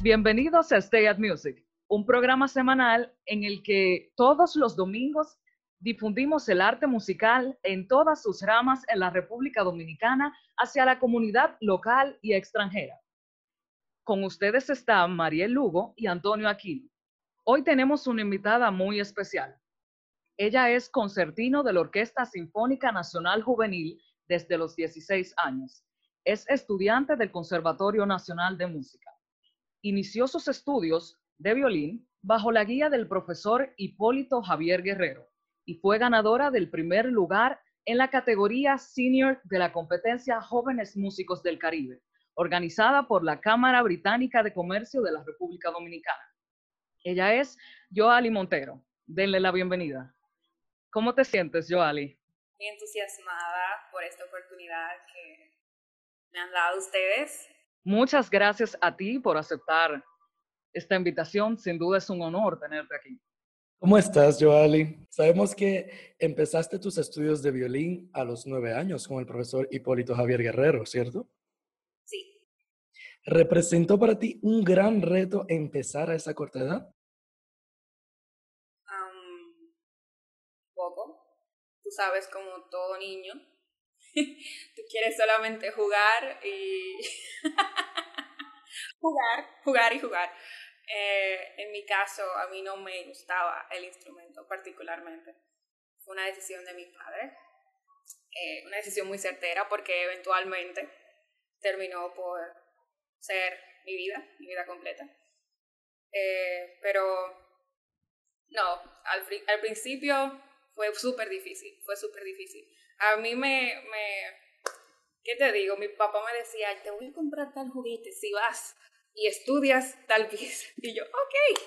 Bienvenidos a Stay at Music, un programa semanal en el que todos los domingos difundimos el arte musical en todas sus ramas en la República Dominicana hacia la comunidad local y extranjera. Con ustedes están Mariel Lugo y Antonio Aquino. Hoy tenemos una invitada muy especial. Ella es concertino de la Orquesta Sinfónica Nacional Juvenil desde los 16 años. Es estudiante del Conservatorio Nacional de Música. Inició sus estudios de violín bajo la guía del profesor Hipólito Javier Guerrero y fue ganadora del primer lugar en la categoría senior de la competencia Jóvenes Músicos del Caribe, organizada por la Cámara Británica de Comercio de la República Dominicana. Ella es Joali Montero. Denle la bienvenida. ¿Cómo te sientes, Joali? Muy entusiasmada por esta oportunidad que me han dado ustedes. Muchas gracias a ti por aceptar esta invitación. Sin duda es un honor tenerte aquí. ¿Cómo estás, Joali? Sabemos que empezaste tus estudios de violín a los nueve años con el profesor Hipólito Javier Guerrero, ¿cierto? Sí. ¿Representó para ti un gran reto empezar a esa corta edad? poco. Tú sabes, como todo niño, tú quieres solamente jugar y jugar, jugar y jugar. Eh, en mi caso, a mí no me gustaba el instrumento particularmente. Fue una decisión de mi padre, eh, una decisión muy certera porque eventualmente terminó por ser mi vida, mi vida completa. Eh, pero no, al, al principio fue súper difícil, fue súper difícil. A mí me, me, ¿qué te digo? Mi papá me decía, te voy a comprar tal juguete si vas y estudias tal pieza. Y yo, ok,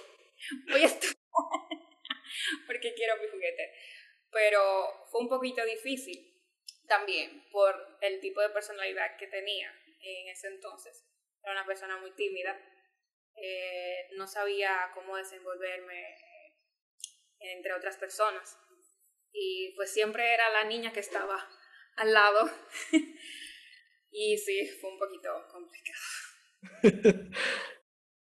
voy a estudiar porque quiero mi juguete. Pero fue un poquito difícil también por el tipo de personalidad que tenía en ese entonces. Era una persona muy tímida, eh, no sabía cómo desenvolverme eh, entre otras personas. Y pues siempre era la niña que estaba al lado. y sí, fue un poquito complicado.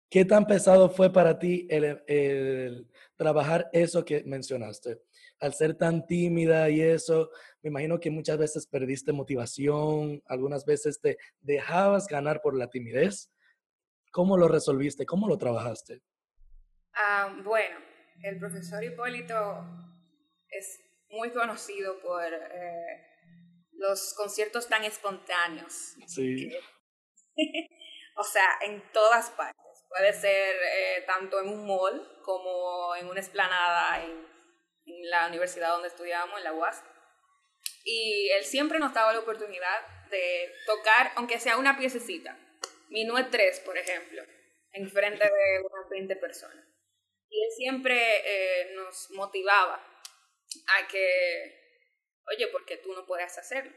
¿Qué tan pesado fue para ti el, trabajar eso que mencionaste? Al ser tan tímida y eso, me imagino que muchas veces perdiste motivación, algunas veces te dejabas ganar por la timidez. ¿Cómo lo resolviste? ¿Cómo lo trabajaste? Ah, bueno, el profesor Hipólito es muy conocido por eh, los conciertos tan espontáneos. Sí. O sea, en todas partes. Puede ser eh, tanto en un mall como en una esplanada en, la universidad donde estudiábamos, en la UAS. Y él siempre nos daba la oportunidad de tocar, aunque sea una piececita. Minuet 3, por ejemplo, en frente de unas 20 personas. Y él siempre eh, nos motivaba a que, oye, porque tú no puedes hacerlo.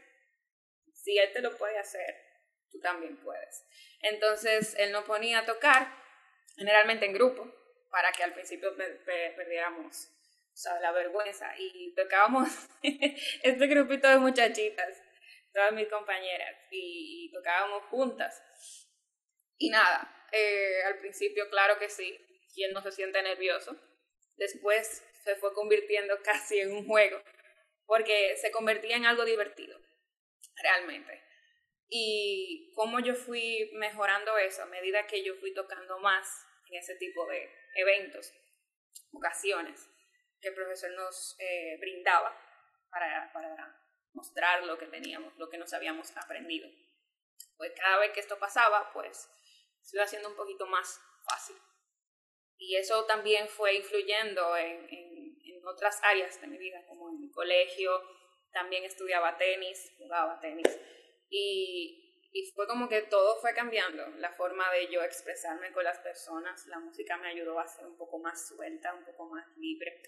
Si él te lo puede hacer, tú también puedes. Entonces él nos ponía a tocar, generalmente en grupo, para que al principio perdiéramos la vergüenza. Y tocábamos este grupito de muchachitas, todas mis compañeras, y, tocábamos juntas. Y nada, eh, al principio claro que sí, quien no se siente nervioso. Después se fue convirtiendo casi en un juego, porque se convertía en algo divertido, realmente. Y cómo yo fui mejorando eso a medida que yo fui tocando más en ese tipo de eventos, ocasiones que el profesor nos eh, brindaba para, para mostrar lo que teníamos, lo que nos habíamos aprendido. Pues cada vez que esto pasaba, pues se iba haciendo un poquito más fácil. Y eso también fue influyendo en, en, en otras áreas de mi vida, como en mi colegio, también estudiaba tenis, jugaba tenis y, y fue como que todo fue cambiando, la forma de yo expresarme con las personas, la música me ayudó a ser un poco más suelta, un poco más libre.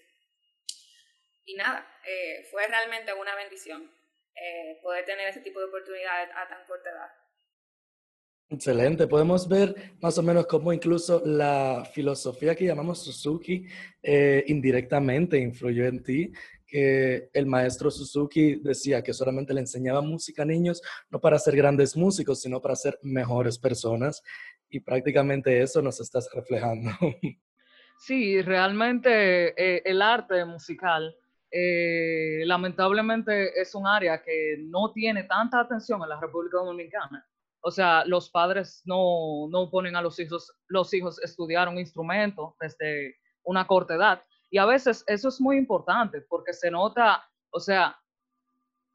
Y nada, eh, fue realmente una bendición eh, poder tener ese tipo de oportunidades a tan corta edad. Excelente, podemos ver más o menos cómo incluso la filosofía que llamamos Suzuki eh, indirectamente influyó en ti que el maestro Suzuki decía que solamente le enseñaba música a niños, no para ser grandes músicos, sino para ser mejores personas. y prácticamente eso nos estás reflejando. Sí, realmente eh, el arte musical eh, lamentablemente es un área que no tiene tanta atención en la República Dominicana. O sea, los padres no, no ponen a los hijos, los hijos estudiar un instrumento desde una corta edad. Y a veces eso es muy importante porque se nota, o sea,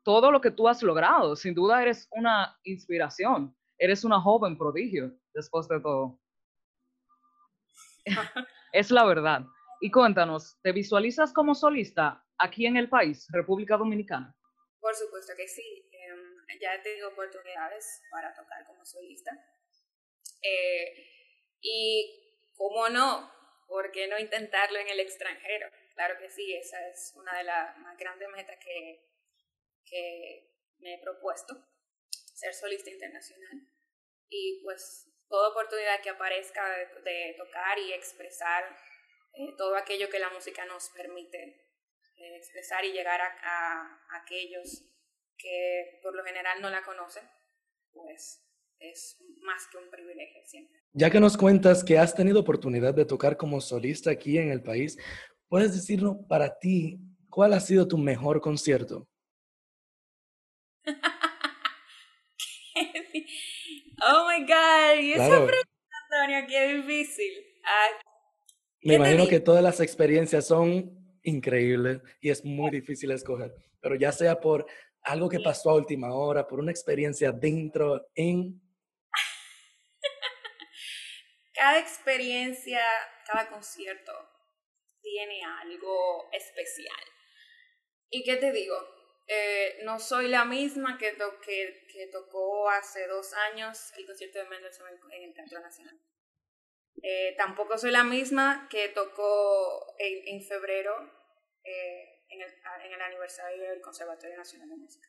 todo lo que tú has logrado. Sin duda eres una inspiración. Eres una joven prodigio, después de todo. es la verdad. Y cuéntanos, ¿te visualizas como solista aquí en el país, República Dominicana? Por supuesto que sí. Ya he tenido oportunidades para tocar como solista. Eh, y, ¿cómo no? ¿Por qué no intentarlo en el extranjero? Claro que sí, esa es una de las más grandes metas que, que me he propuesto, ser solista internacional. Y pues toda oportunidad que aparezca de, tocar y expresar eh, todo aquello que la música nos permite eh, expresar y llegar a, aquellos que por lo general no la conocen, pues es más que un privilegio siempre. Ya que nos cuentas que has tenido oportunidad de tocar como solista aquí en el país, ¿puedes decirnos para ti cuál ha sido tu mejor concierto? Oh my God, y esa pregunta, Antonio, qué difícil. Me imagino que todas las experiencias son increíbles y es muy difícil escoger, pero ya sea por algo que pasó a última hora, por una experiencia dentro, en... cada experiencia, cada concierto tiene algo especial. ¿Y qué te digo? Eh, no soy la misma que, que, tocó hace dos años el concierto de Mendelssohn en, el Teatro Nacional. Eh, tampoco soy la misma que tocó en, febrero eh, en, el, en, el, aniversario del Conservatorio Nacional de Música.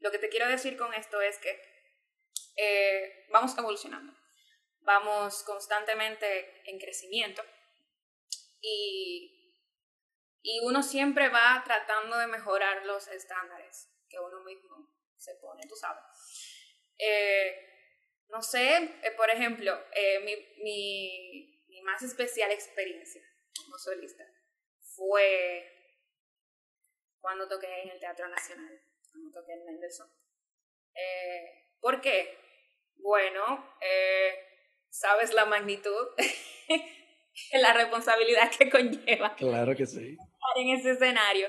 Lo que te quiero decir con esto es que vamos evolucionando, vamos constantemente en crecimiento y y uno siempre va tratando de mejorar los estándares que uno mismo se pone, tú sabes. Eh, no sé, eh, por ejemplo, eh, mi, mi, mi, más especial experiencia como solista fue cuando toqué en el Teatro Nacional, cuando toqué en Mendelssohn. ¿Por qué? Bueno, sabes la magnitud, la responsabilidad que conlleva. Claro que sí en ese escenario.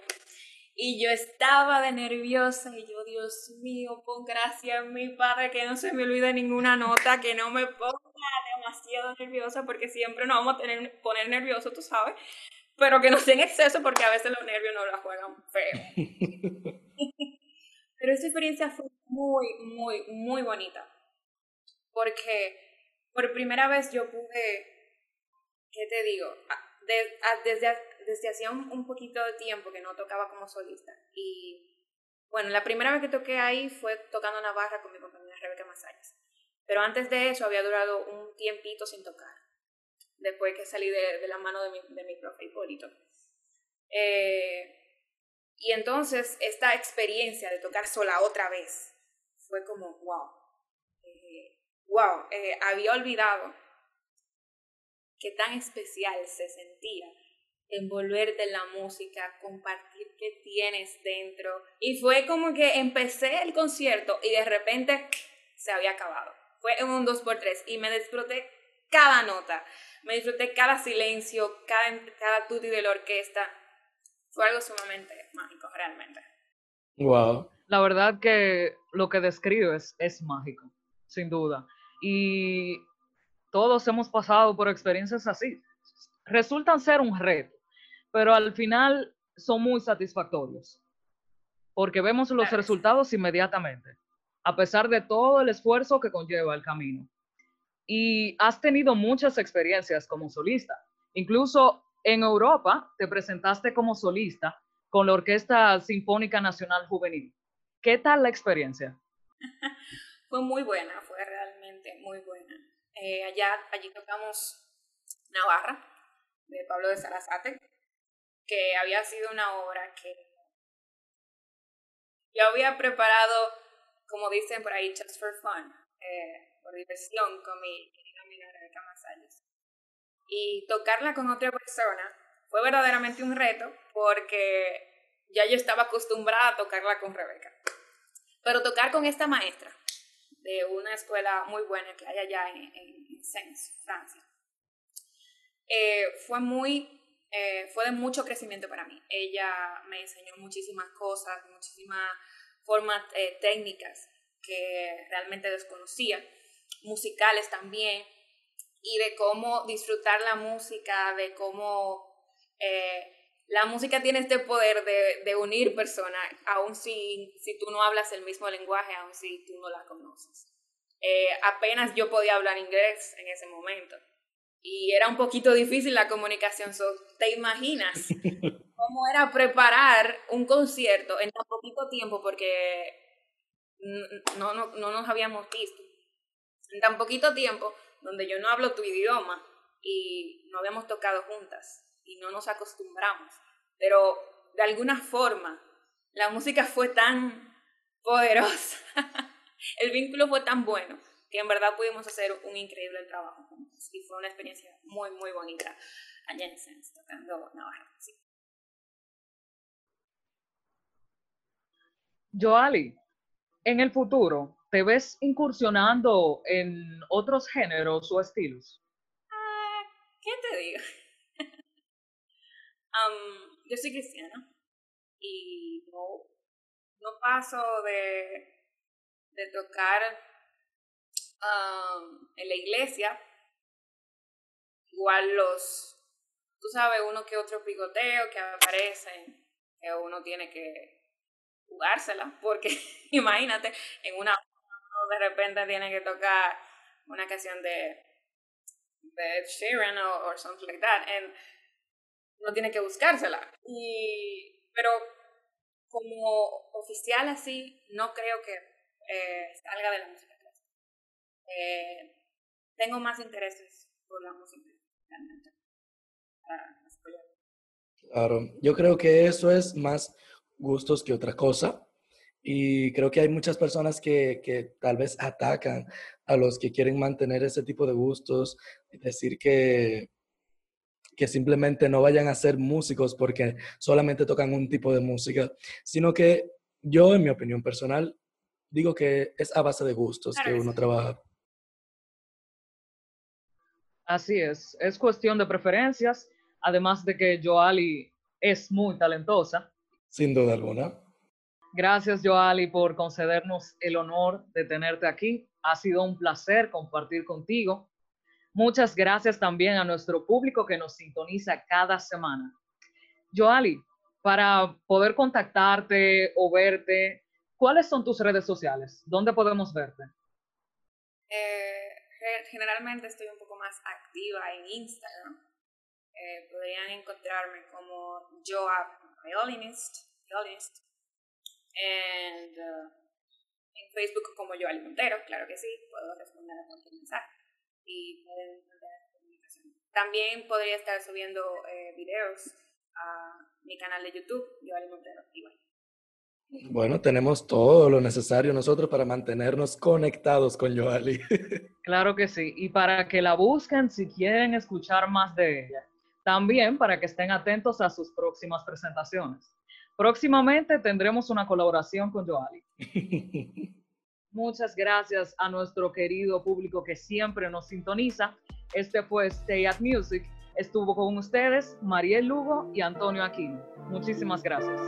Y yo estaba de nerviosa y yo, Dios mío, pon gracias a mi padre que no se me olvide ninguna nota, que no me ponga demasiado nerviosa, porque siempre nos vamos a tener, poner nervioso, tú sabes, pero que no sea en exceso porque a veces los nervios no la juegan feo. pero esa experiencia fue muy, muy, muy bonita, porque por primera vez yo pude, ¿qué te digo? desde desde hacía un, poquito de tiempo que no tocaba como solista. Y bueno, la primera vez que toqué ahí fue tocando Navarra con mi compañera Rebeca Masalles. Pero antes de eso había durado un tiempito sin tocar, después que salí de, la mano de mi, de mi profe Hipólito. Eh, y entonces esta experiencia de tocar sola otra vez fue como, wow, eh, wow, eh, había olvidado qué tan especial se sentía envolverte en la música, compartir qué tienes dentro. Y fue como que empecé el concierto y de repente se había acabado. Fue en un 2x3 y me disfruté cada nota, me disfruté cada silencio, cada, cada tutti de la orquesta. Fue algo sumamente mágico, realmente. Wow. La verdad que lo que describes es mágico, sin duda. Y todos hemos pasado por experiencias así. Resultan ser un reto pero al final son muy satisfactorios, porque vemos los resultados inmediatamente, a pesar de todo el esfuerzo que conlleva el camino. Y has tenido muchas experiencias como solista. Incluso en Europa te presentaste como solista con la Orquesta Sinfónica Nacional Juvenil. ¿Qué tal la experiencia? fue muy buena, fue realmente muy buena. Eh, allá, allí tocamos Navarra, de Pablo de Salazate, que había sido una obra que yo había preparado, como dicen por ahí, just for fun, eh, por diversión con mi querida amiga Rebeca Masalles. Y tocarla con otra persona fue verdaderamente un reto porque ya yo estaba acostumbrada a tocarla con Rebeca. Pero tocar con esta maestra de una escuela muy buena que hay allá en, en, Sens, Francia, eh, fue muy eh, fue de mucho crecimiento para mí. Ella me enseñó muchísimas cosas, muchísimas formas eh, técnicas que realmente desconocía, musicales también, y de cómo disfrutar la música, de cómo eh, la música tiene este poder de, de unir personas, aun si, si tú no hablas el mismo lenguaje, aun si tú no la conoces. apenas yo podía hablar inglés en ese momento y era un poquito difícil la comunicación. ¿Te imaginas cómo era preparar un concierto en tan poquito tiempo? Porque no, no, no nos habíamos visto. En tan poquito tiempo, donde yo no hablo tu idioma y no habíamos tocado juntas y no nos acostumbramos. Pero de alguna forma, la música fue tan poderosa, el vínculo fue tan bueno que en verdad pudimos hacer un increíble trabajo juntos y fue una experiencia muy, muy bonita allá en Sens, tocando Navarra. Sí. Joali, en el futuro, ¿te ves incursionando en otros géneros o estilos? Ah, ¿Qué te digo? yo soy cristiana y no, no paso de, de tocar en la iglesia, igual los, tú sabes, uno que otro picoteo que aparecen, que uno tiene que jugársela, porque imagínate, en una de repente tiene que tocar una canción de, de Sharon o something like that, and uno tiene que buscársela. Y, pero como oficial así, no creo que eh, salga de la música eh, tengo más intereses por la música, realmente, Claro, yo creo que eso es más gustos que otra cosa. Y creo que hay muchas personas que, que, tal vez atacan a los que quieren mantener ese tipo de gustos, decir que, que simplemente no vayan a ser músicos porque solamente tocan un tipo de música, sino que yo, en mi opinión personal, digo que es a base de gustos que uno trabaja. Así es, es cuestión de preferencias, además de que Joali es muy talentosa. Sin duda alguna. Gracias, Joali, por concedernos el honor de tenerte aquí. Ha sido un placer compartir contigo. Muchas gracias también a nuestro público que nos sintoniza cada semana. Joali, para poder contactarte o verte, ¿cuáles son tus redes sociales? ¿Dónde podemos verte? Eh, generalmente estoy un poco más activa en Instagram. Eh, podrían encontrarme como Joab Violinist, violinist and, uh, en Facebook como Joali Montero, claro que sí, puedo responder a cualquier mensaje y pueden mantener comunicación. También podría estar subiendo eh, videos a mi canal de YouTube, Joali Montero, igual. Bueno, tenemos todo lo necesario nosotros para mantenernos conectados con Joali. Claro que sí, y para que la busquen si quieren escuchar más de ella. También para que estén atentos a sus próximas presentaciones. Próximamente tendremos una colaboración con Joali. Muchas gracias a nuestro querido público que siempre nos sintoniza. Este fue Stay at Music. Estuvo con ustedes Mariel Lugo y Antonio Aquino. Muchísimas gracias.